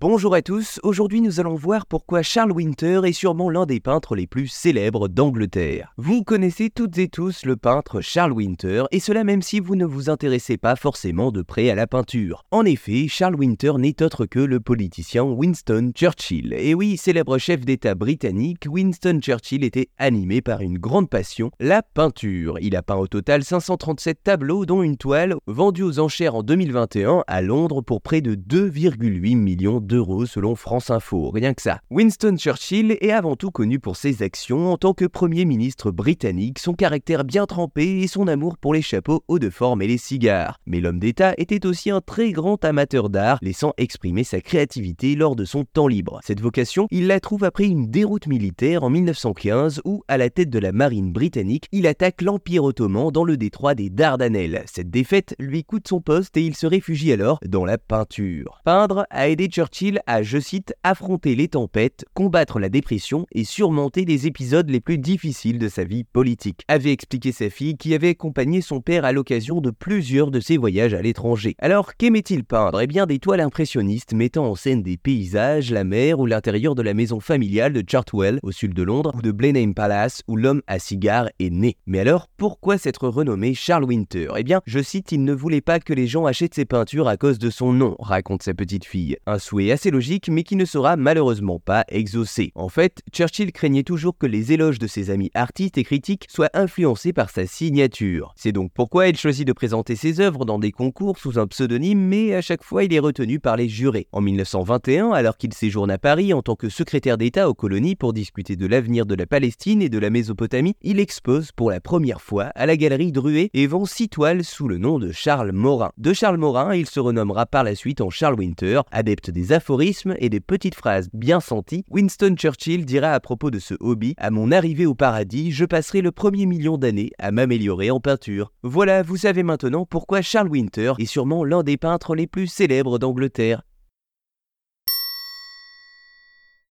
Bonjour à tous, aujourd'hui nous allons voir pourquoi Charles Winter est sûrement l'un des peintres les plus célèbres d'Angleterre. Vous connaissez toutes et tous le peintre Charles Winter, et cela même si vous ne vous intéressez pas forcément de près à la peinture. En effet, Charles Winter n'est autre que le politicien Winston Churchill. Et oui, célèbre chef d'État britannique, Winston Churchill était animé par une grande passion, la peinture. Il a peint au total 537 tableaux, dont une toile vendue aux enchères en 2021 à Londres pour près de 2,8 millions d'euros selon France Info, rien que ça. Winston Churchill est avant tout connu pour ses actions en tant que Premier ministre britannique, son caractère bien trempé et son amour pour les chapeaux hauts de forme et les cigares. Mais l'homme d'État était aussi un très grand amateur d'art, laissant exprimer sa créativité lors de son temps libre. Cette vocation, il la trouve après une déroute militaire en 1915 où, à la tête de la marine britannique, il attaque l'Empire ottoman dans le détroit des Dardanelles. Cette défaite lui coûte son poste et il se réfugie alors dans la peinture. Peindre a aidé Churchill à, je cite, affronter les tempêtes, combattre la dépression et surmonter les épisodes les plus difficiles de sa vie politique, avait expliqué sa fille qui avait accompagné son père à l'occasion de plusieurs de ses voyages à l'étranger. Alors, qu'aimait-il peindre? Eh bien, des toiles impressionnistes mettant en scène des paysages, la mer ou l'intérieur de la maison familiale de Chartwell, au sud de Londres, ou de Blenheim Palace, où l'homme à cigare est né. Mais alors, pourquoi s'être renommé Charles Winter? Eh bien, je cite, il ne voulait pas que les gens achètent ses peintures à cause de son nom, raconte sa petite fille. Un souhait assez logique mais qui ne sera malheureusement pas exaucé. En fait, Churchill craignait toujours que les éloges de ses amis artistes et critiques soient influencés par sa signature. C'est donc pourquoi il choisit de présenter ses œuvres dans des concours sous un pseudonyme mais à chaque fois il est retenu par les jurés. En 1921, alors qu'il séjourne à Paris en tant que secrétaire d'État aux colonies pour discuter de l'avenir de la Palestine et de la Mésopotamie, il expose pour la première fois à la galerie Druet et vend six toiles sous le nom de Charles Morin. De Charles Morin, il se renommera par la suite en Charles Winter, adepte des aphorismes et des petites phrases bien senties, Winston Churchill dira à propos de ce hobby À mon arrivée au paradis, je passerai le premier million d'années à m'améliorer en peinture. Voilà, vous savez maintenant pourquoi Charles Winter est sûrement l'un des peintres les plus célèbres d'Angleterre.